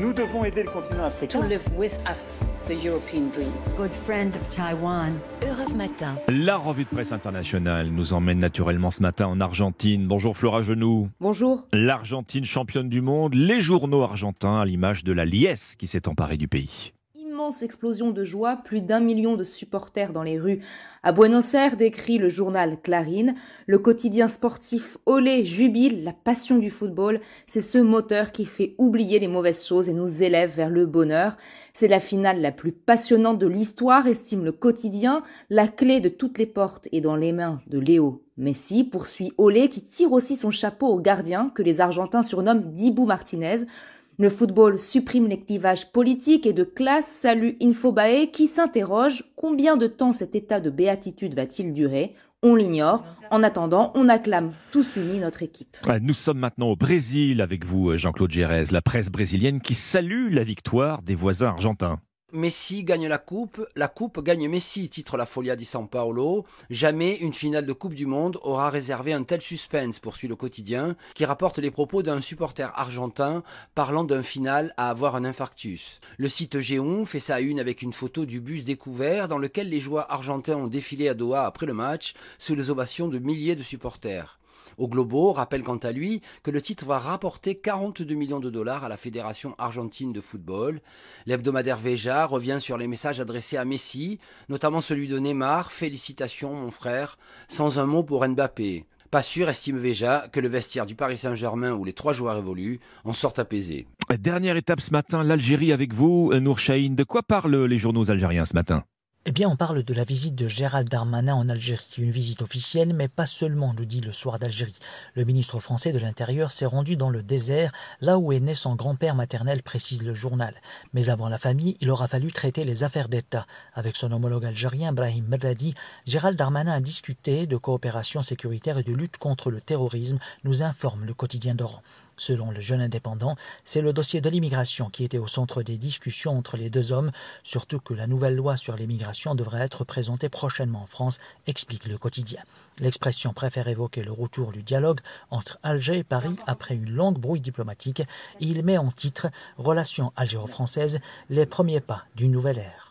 Nous devons aider le continent africain. To live with us the European dream. Good friend of Taiwan. Europe Matin. La revue de presse internationale nous emmène naturellement ce matin en Argentine. Bonjour Flora Genoux. Bonjour. L'Argentine championne du monde, les journaux argentins à l'image de la liesse qui s'est emparée du pays explosion de joie, plus d'un million de supporters dans les rues. À Buenos Aires, décrit le journal Clarín, le quotidien sportif Olé jubile, la passion du football, c'est ce moteur qui fait oublier les mauvaises choses et nous élève vers le bonheur. C'est la finale la plus passionnante de l'histoire, estime le quotidien. La clé de toutes les portes est dans les mains de Léo Messi, poursuit Olé qui tire aussi son chapeau au gardien que les Argentins surnomment Dibou Martinez. Le football supprime les clivages politiques et de classe, salue Infobae qui s'interroge combien de temps cet état de béatitude va-t-il durer? On l'ignore. En attendant, on acclame tous unis notre équipe. Nous sommes maintenant au Brésil avec vous, Jean-Claude Gérez, la presse brésilienne qui salue la victoire des voisins argentins. Messi gagne la coupe, la coupe gagne Messi, titre la Folia di San Paolo. Jamais une finale de Coupe du Monde aura réservé un tel suspense, poursuit le quotidien, qui rapporte les propos d'un supporter argentin parlant d'un final à avoir un infarctus. Le site Géon fait sa une avec une photo du bus découvert dans lequel les joueurs argentins ont défilé à Doha après le match sous les ovations de milliers de supporters. Au Globo rappelle quant à lui que le titre va rapporter 42 millions de dollars à la Fédération argentine de football. L'hebdomadaire Veja revient sur les messages adressés à Messi, notamment celui de Neymar Félicitations mon frère, sans un mot pour Mbappé. Pas sûr, estime Veja, que le vestiaire du Paris Saint-Germain où les trois joueurs évoluent en sortent apaisés. Dernière étape ce matin, l'Algérie avec vous, Nour Chahine. De quoi parlent les journaux algériens ce matin? Eh bien, on parle de la visite de Gérald Darmanin en Algérie, une visite officielle, mais pas seulement, nous dit le soir d'Algérie. Le ministre français de l'Intérieur s'est rendu dans le désert, là où est né son grand-père maternel, précise le journal. Mais avant la famille, il aura fallu traiter les affaires d'État. Avec son homologue algérien, Brahim Meradi, Gérald Darmanin a discuté de coopération sécuritaire et de lutte contre le terrorisme, nous informe le quotidien d'Oran. Selon le jeune indépendant, c'est le dossier de l'immigration qui était au centre des discussions entre les deux hommes, surtout que la nouvelle loi sur l'immigration devrait être présentée prochainement en France, explique le quotidien. L'expression préfère évoquer le retour du dialogue entre Alger et Paris après une longue brouille diplomatique. il met en titre Relations algéro-françaises, les premiers pas d'une nouvelle ère.